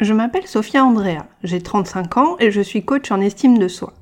Je m'appelle Sophia Andrea, j'ai 35 ans et je suis coach en estime de soi.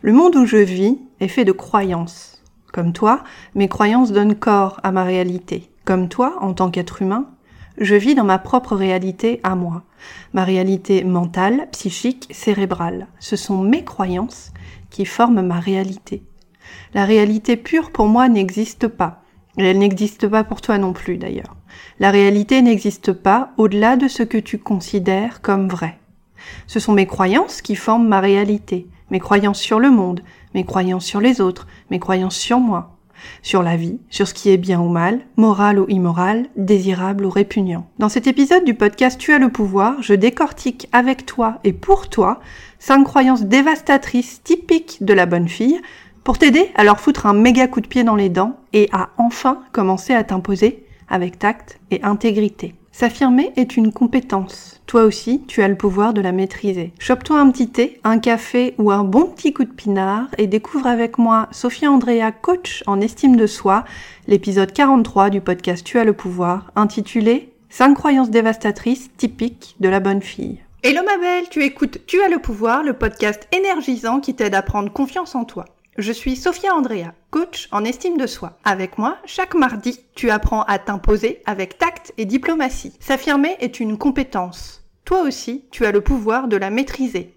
Le monde où je vis est fait de croyances. Comme toi, mes croyances donnent corps à ma réalité. Comme toi, en tant qu'être humain, je vis dans ma propre réalité à moi. Ma réalité mentale, psychique, cérébrale. Ce sont mes croyances qui forment ma réalité. La réalité pure pour moi n'existe pas. Et elle n'existe pas pour toi non plus d'ailleurs. La réalité n'existe pas au-delà de ce que tu considères comme vrai. Ce sont mes croyances qui forment ma réalité, mes croyances sur le monde, mes croyances sur les autres, mes croyances sur moi, sur la vie, sur ce qui est bien ou mal, moral ou immoral, désirable ou répugnant. Dans cet épisode du podcast Tu as le pouvoir, je décortique avec toi et pour toi cinq croyances dévastatrices typiques de la bonne fille pour t'aider à leur foutre un méga coup de pied dans les dents et à enfin commencer à t'imposer avec tact et intégrité. S'affirmer est une compétence. Toi aussi, tu as le pouvoir de la maîtriser. Chope-toi un petit thé, un café ou un bon petit coup de pinard et découvre avec moi Sophia Andrea, coach en estime de soi, l'épisode 43 du podcast Tu as le pouvoir, intitulé 5 croyances dévastatrices typiques de la bonne fille. Hello ma belle, tu écoutes Tu as le pouvoir, le podcast énergisant qui t'aide à prendre confiance en toi. Je suis Sophia Andrea, coach en estime de soi. Avec moi, chaque mardi, tu apprends à t'imposer avec tact et diplomatie. S'affirmer est une compétence. Toi aussi, tu as le pouvoir de la maîtriser.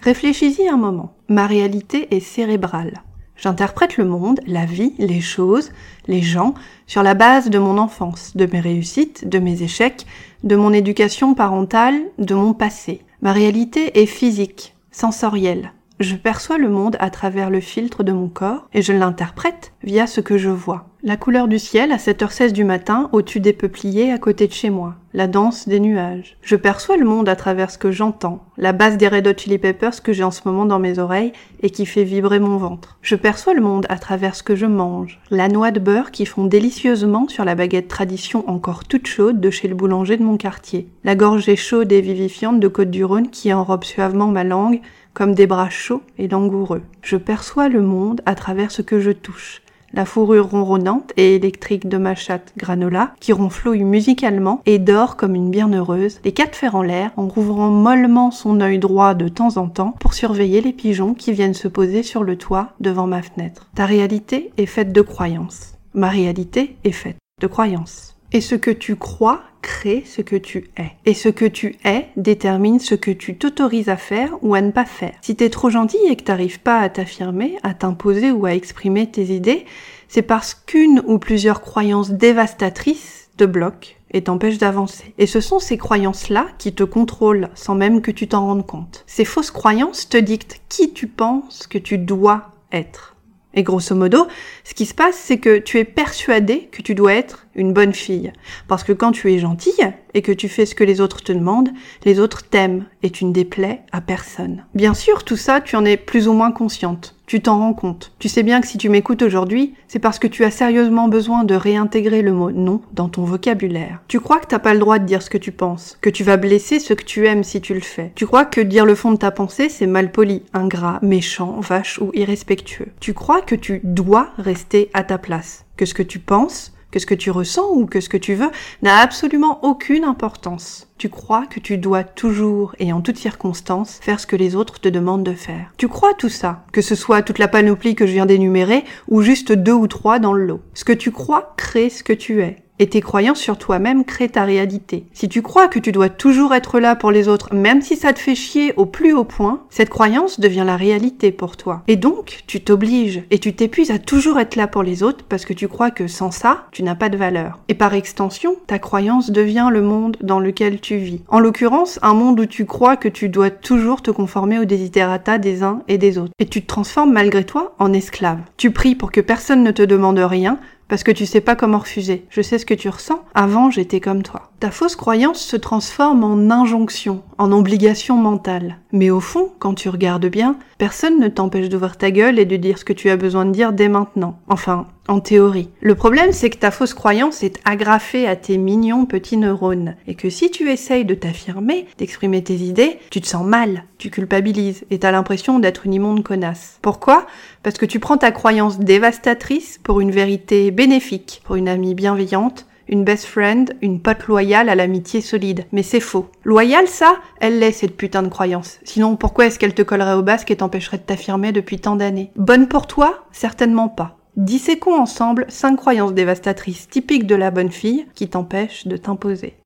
Réfléchis-y un moment. Ma réalité est cérébrale. J'interprète le monde, la vie, les choses, les gens, sur la base de mon enfance, de mes réussites, de mes échecs, de mon éducation parentale, de mon passé. Ma réalité est physique, sensorielle. Je perçois le monde à travers le filtre de mon corps et je l'interprète via ce que je vois. La couleur du ciel à 7h16 du matin au-dessus des peupliers à côté de chez moi. La danse des nuages. Je perçois le monde à travers ce que j'entends. La basse des Red Hot Chili Peppers que j'ai en ce moment dans mes oreilles et qui fait vibrer mon ventre. Je perçois le monde à travers ce que je mange. La noix de beurre qui fond délicieusement sur la baguette tradition encore toute chaude de chez le boulanger de mon quartier. La gorgée chaude et vivifiante de Côte du Rhône qui enrobe suavement ma langue comme des bras chauds et langoureux. Je perçois le monde à travers ce que je touche. La fourrure ronronnante et électrique de ma chatte Granola, qui ronflouille musicalement et dort comme une bienheureuse, les quatre fers en l'air, en rouvrant mollement son œil droit de temps en temps pour surveiller les pigeons qui viennent se poser sur le toit devant ma fenêtre. Ta réalité est faite de croyances. Ma réalité est faite de croyances. Et ce que tu crois crée ce que tu es. Et ce que tu es détermine ce que tu t'autorises à faire ou à ne pas faire. Si t'es trop gentil et que t'arrives pas à t'affirmer, à t'imposer ou à exprimer tes idées, c'est parce qu'une ou plusieurs croyances dévastatrices te bloquent et t'empêchent d'avancer. Et ce sont ces croyances-là qui te contrôlent sans même que tu t'en rendes compte. Ces fausses croyances te dictent qui tu penses que tu dois être. Et grosso modo, ce qui se passe, c'est que tu es persuadé que tu dois être une bonne fille. Parce que quand tu es gentille et que tu fais ce que les autres te demandent, les autres t'aiment et tu ne déplais à personne. Bien sûr, tout ça, tu en es plus ou moins consciente. Tu t'en rends compte. Tu sais bien que si tu m'écoutes aujourd'hui, c'est parce que tu as sérieusement besoin de réintégrer le mot non dans ton vocabulaire. Tu crois que t'as pas le droit de dire ce que tu penses, que tu vas blesser ce que tu aimes si tu le fais. Tu crois que dire le fond de ta pensée, c'est mal poli, ingrat, méchant, vache ou irrespectueux. Tu crois que tu dois rester à ta place, que ce que tu penses, que ce que tu ressens ou que ce que tu veux n'a absolument aucune importance. Tu crois que tu dois toujours et en toutes circonstances faire ce que les autres te demandent de faire. Tu crois tout ça, que ce soit toute la panoplie que je viens d'énumérer ou juste deux ou trois dans le lot. Ce que tu crois crée ce que tu es et tes croyances sur toi-même créent ta réalité. Si tu crois que tu dois toujours être là pour les autres, même si ça te fait chier au plus haut point, cette croyance devient la réalité pour toi. Et donc, tu t'obliges et tu t'épuises à toujours être là pour les autres parce que tu crois que sans ça, tu n'as pas de valeur. Et par extension, ta croyance devient le monde dans lequel tu vis. En l'occurrence, un monde où tu crois que tu dois toujours te conformer aux desiderata des uns et des autres. Et tu te transformes malgré toi en esclave. Tu pries pour que personne ne te demande rien, parce que tu sais pas comment refuser. Je sais ce que tu ressens. Avant, j'étais comme toi. Ta fausse croyance se transforme en injonction, en obligation mentale. Mais au fond, quand tu regardes bien, personne ne t'empêche d'ouvrir ta gueule et de dire ce que tu as besoin de dire dès maintenant. Enfin, en théorie. Le problème, c'est que ta fausse croyance est agrafée à tes mignons petits neurones. Et que si tu essayes de t'affirmer, d'exprimer tes idées, tu te sens mal, tu culpabilises et t'as l'impression d'être une immonde connasse. Pourquoi? Parce que tu prends ta croyance dévastatrice pour une vérité bénéfique, pour une amie bienveillante, une best friend, une pote loyale à l'amitié solide. Mais c'est faux. Loyale, ça, elle l'est cette putain de croyance. Sinon, pourquoi est-ce qu'elle te collerait au basque et t'empêcherait de t'affirmer depuis tant d'années? Bonne pour toi? Certainement pas. Disséquons ensemble cinq croyances dévastatrices typiques de la bonne fille qui t'empêchent de t'imposer.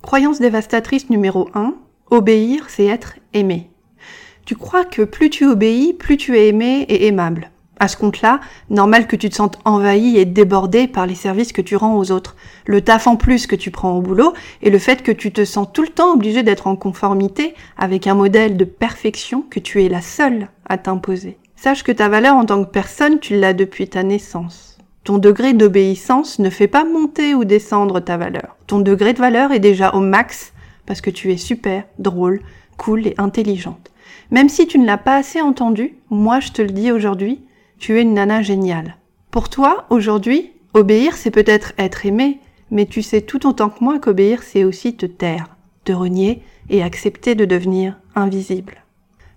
Croyance dévastatrice numéro 1. Obéir, c'est être aimé. Tu crois que plus tu obéis, plus tu es aimé et aimable. À ce compte-là, normal que tu te sentes envahi et débordé par les services que tu rends aux autres, le taf en plus que tu prends au boulot et le fait que tu te sens tout le temps obligé d'être en conformité avec un modèle de perfection que tu es la seule à t'imposer. Sache que ta valeur en tant que personne, tu l'as depuis ta naissance. Ton degré d'obéissance ne fait pas monter ou descendre ta valeur. Ton degré de valeur est déjà au max parce que tu es super, drôle, cool et intelligente. Même si tu ne l'as pas assez entendu, moi je te le dis aujourd'hui, tu es une nana géniale. Pour toi, aujourd'hui, obéir c'est peut-être être aimé, mais tu sais tout autant que moi qu'obéir c'est aussi te taire, te renier et accepter de devenir invisible.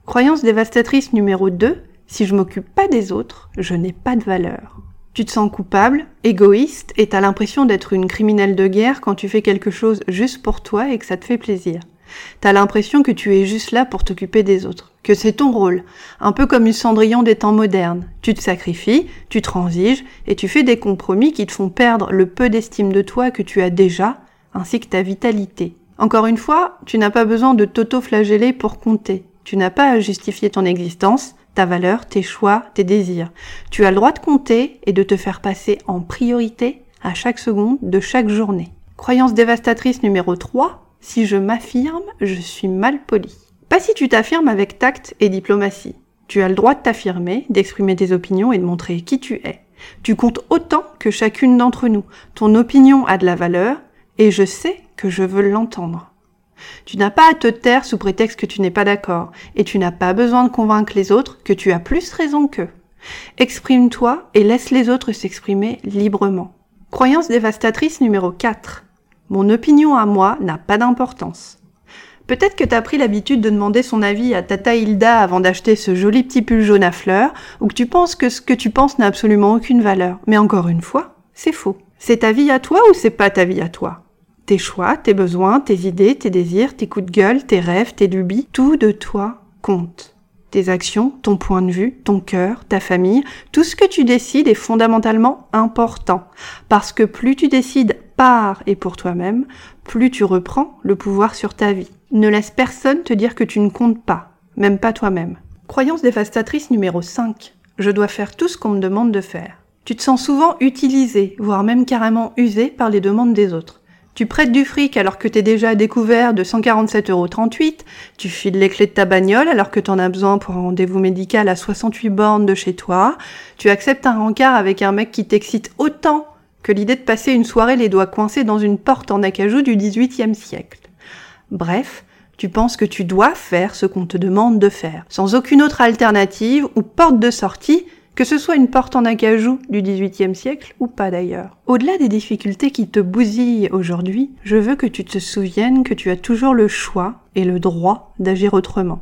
Croyance dévastatrice numéro 2, si je m'occupe pas des autres, je n'ai pas de valeur. Tu te sens coupable, égoïste et t'as l'impression d'être une criminelle de guerre quand tu fais quelque chose juste pour toi et que ça te fait plaisir. T'as l'impression que tu es juste là pour t'occuper des autres, que c'est ton rôle, un peu comme une Cendrillon des temps modernes. Tu te sacrifies, tu transiges et tu fais des compromis qui te font perdre le peu d'estime de toi que tu as déjà, ainsi que ta vitalité. Encore une fois, tu n'as pas besoin de t'auto-flageller pour compter. Tu n'as pas à justifier ton existence, ta valeur, tes choix, tes désirs. Tu as le droit de compter et de te faire passer en priorité à chaque seconde de chaque journée. Croyance dévastatrice numéro 3, si je m'affirme, je suis mal poli. Pas si tu t'affirmes avec tact et diplomatie. Tu as le droit de t'affirmer, d'exprimer tes opinions et de montrer qui tu es. Tu comptes autant que chacune d'entre nous. Ton opinion a de la valeur et je sais que je veux l'entendre. Tu n'as pas à te taire sous prétexte que tu n'es pas d'accord et tu n'as pas besoin de convaincre les autres que tu as plus raison qu'eux. Exprime-toi et laisse les autres s'exprimer librement. Croyance dévastatrice numéro 4. Mon opinion à moi n'a pas d'importance. Peut-être que t'as pris l'habitude de demander son avis à Tata Hilda avant d'acheter ce joli petit pull jaune à fleurs, ou que tu penses que ce que tu penses n'a absolument aucune valeur. Mais encore une fois, c'est faux. C'est ta vie à toi ou c'est pas ta vie à toi? Tes choix, tes besoins, tes idées, tes désirs, tes coups de gueule, tes rêves, tes lubies, tout de toi compte. Tes actions, ton point de vue, ton cœur, ta famille, tout ce que tu décides est fondamentalement important. Parce que plus tu décides par et pour toi-même, plus tu reprends le pouvoir sur ta vie. Ne laisse personne te dire que tu ne comptes pas, même pas toi-même. Croyance dévastatrice numéro 5. Je dois faire tout ce qu'on me demande de faire. Tu te sens souvent utilisé, voire même carrément usé par les demandes des autres. Tu prêtes du fric alors que t'es déjà découvert de 147,38€, tu files les clés de ta bagnole alors que t'en as besoin pour un rendez-vous médical à 68 bornes de chez toi, tu acceptes un rencard avec un mec qui t'excite autant que l'idée de passer une soirée les doigts coincés dans une porte en acajou du XVIIIe siècle. Bref, tu penses que tu dois faire ce qu'on te demande de faire, sans aucune autre alternative ou porte de sortie que ce soit une porte en acajou du XVIIIe siècle ou pas d'ailleurs. Au-delà des difficultés qui te bousillent aujourd'hui, je veux que tu te souviennes que tu as toujours le choix et le droit d'agir autrement.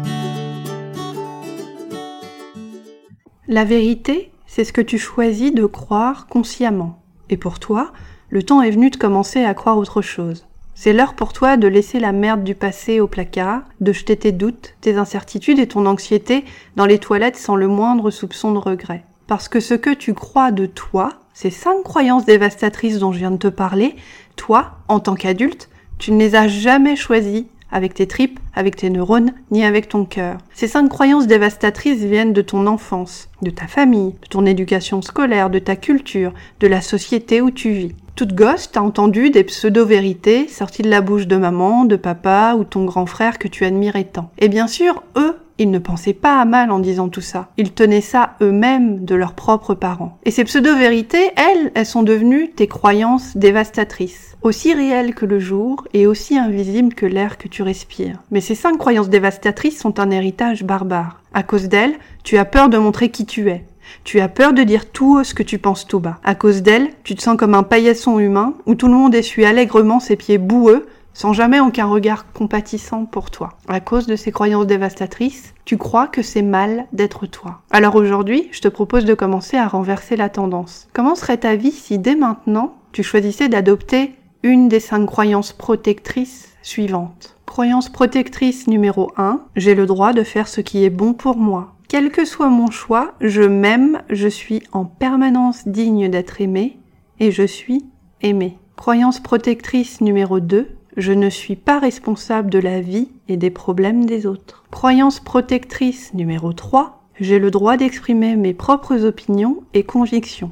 La vérité, c'est ce que tu choisis de croire consciemment. Et pour toi, le temps est venu de commencer à croire autre chose. C'est l'heure pour toi de laisser la merde du passé au placard, de jeter tes doutes, tes incertitudes et ton anxiété dans les toilettes sans le moindre soupçon de regret. Parce que ce que tu crois de toi, ces cinq croyances dévastatrices dont je viens de te parler, toi, en tant qu'adulte, tu ne les as jamais choisies avec tes tripes, avec tes neurones, ni avec ton cœur. Ces cinq croyances dévastatrices viennent de ton enfance, de ta famille, de ton éducation scolaire, de ta culture, de la société où tu vis. Toute gosse, t'as entendu des pseudo-vérités sorties de la bouche de maman, de papa ou ton grand frère que tu admirais tant. Et bien sûr, eux, Ils ne pensaient pas à mal en disant tout ça. Ils tenaient ça eux-mêmes de leurs propres parents. Et ces pseudo-vérités, elles, elles sont devenues tes croyances dévastatrices. Aussi réelles que le jour et aussi invisibles que l'air que tu respires. Mais ces cinq croyances dévastatrices sont un héritage barbare. À cause d'elles, tu as peur de montrer qui tu es. Tu as peur de dire tout ce que tu penses tout bas. À cause d'elles, tu te sens comme un paillasson humain où tout le monde essuie allègrement ses pieds boueux sans jamais aucun regard compatissant pour toi. À cause de ces croyances dévastatrices, tu crois que c'est mal d'être toi. Alors aujourd'hui, je te propose de commencer à renverser la tendance. Comment serait ta vie si dès maintenant, tu choisissais d'adopter une des cinq croyances protectrices suivantes? Croyance protectrice numéro 1, j'ai le droit de faire ce qui est bon pour moi. Quel que soit mon choix, je m'aime, je suis en permanence digne d'être aimé et je suis aimé. Croyance protectrice numéro 2, je ne suis pas responsable de la vie et des problèmes des autres. Croyance protectrice numéro 3. J'ai le droit d'exprimer mes propres opinions et convictions.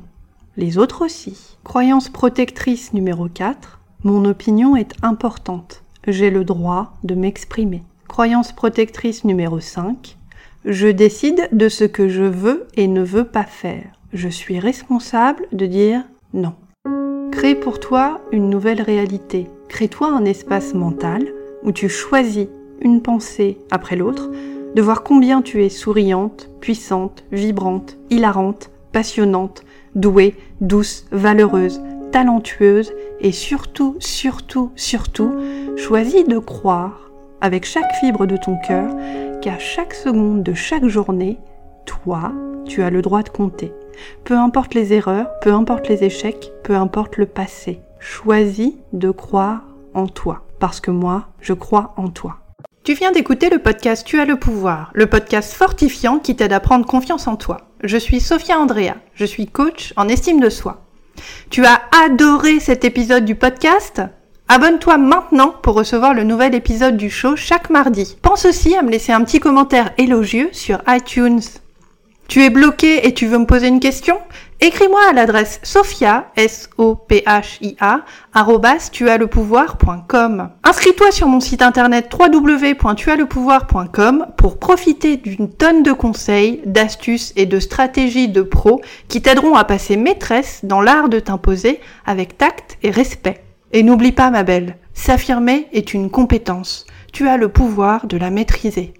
Les autres aussi. Croyance protectrice numéro 4. Mon opinion est importante. J'ai le droit de m'exprimer. Croyance protectrice numéro 5. Je décide de ce que je veux et ne veux pas faire. Je suis responsable de dire non. Crée pour toi une nouvelle réalité. Crée-toi un espace mental où tu choisis une pensée après l'autre, de voir combien tu es souriante, puissante, vibrante, hilarante, passionnante, douée, douce, valeureuse, talentueuse et surtout, surtout, surtout, choisis de croire avec chaque fibre de ton cœur qu'à chaque seconde de chaque journée, toi, tu as le droit de compter. Peu importe les erreurs, peu importe les échecs, peu importe le passé. Choisis de croire en toi. Parce que moi, je crois en toi. Tu viens d'écouter le podcast Tu as le pouvoir, le podcast fortifiant qui t'aide à prendre confiance en toi. Je suis Sophia Andrea, je suis coach en estime de soi. Tu as adoré cet épisode du podcast? Abonne-toi maintenant pour recevoir le nouvel épisode du show chaque mardi. Pense aussi à me laisser un petit commentaire élogieux sur iTunes. Tu es bloqué et tu veux me poser une question? Écris-moi à l'adresse sophia, S-O-P-H-I-A, tuaslepouvoir.com. Inscris-toi sur mon site internet www.tuaslepouvoir.com pour profiter d'une tonne de conseils, d'astuces et de stratégies de pros qui t'aideront à passer maîtresse dans l'art de t'imposer avec tact et respect. Et n'oublie pas, ma belle, s'affirmer est une compétence. Tu as le pouvoir de la maîtriser.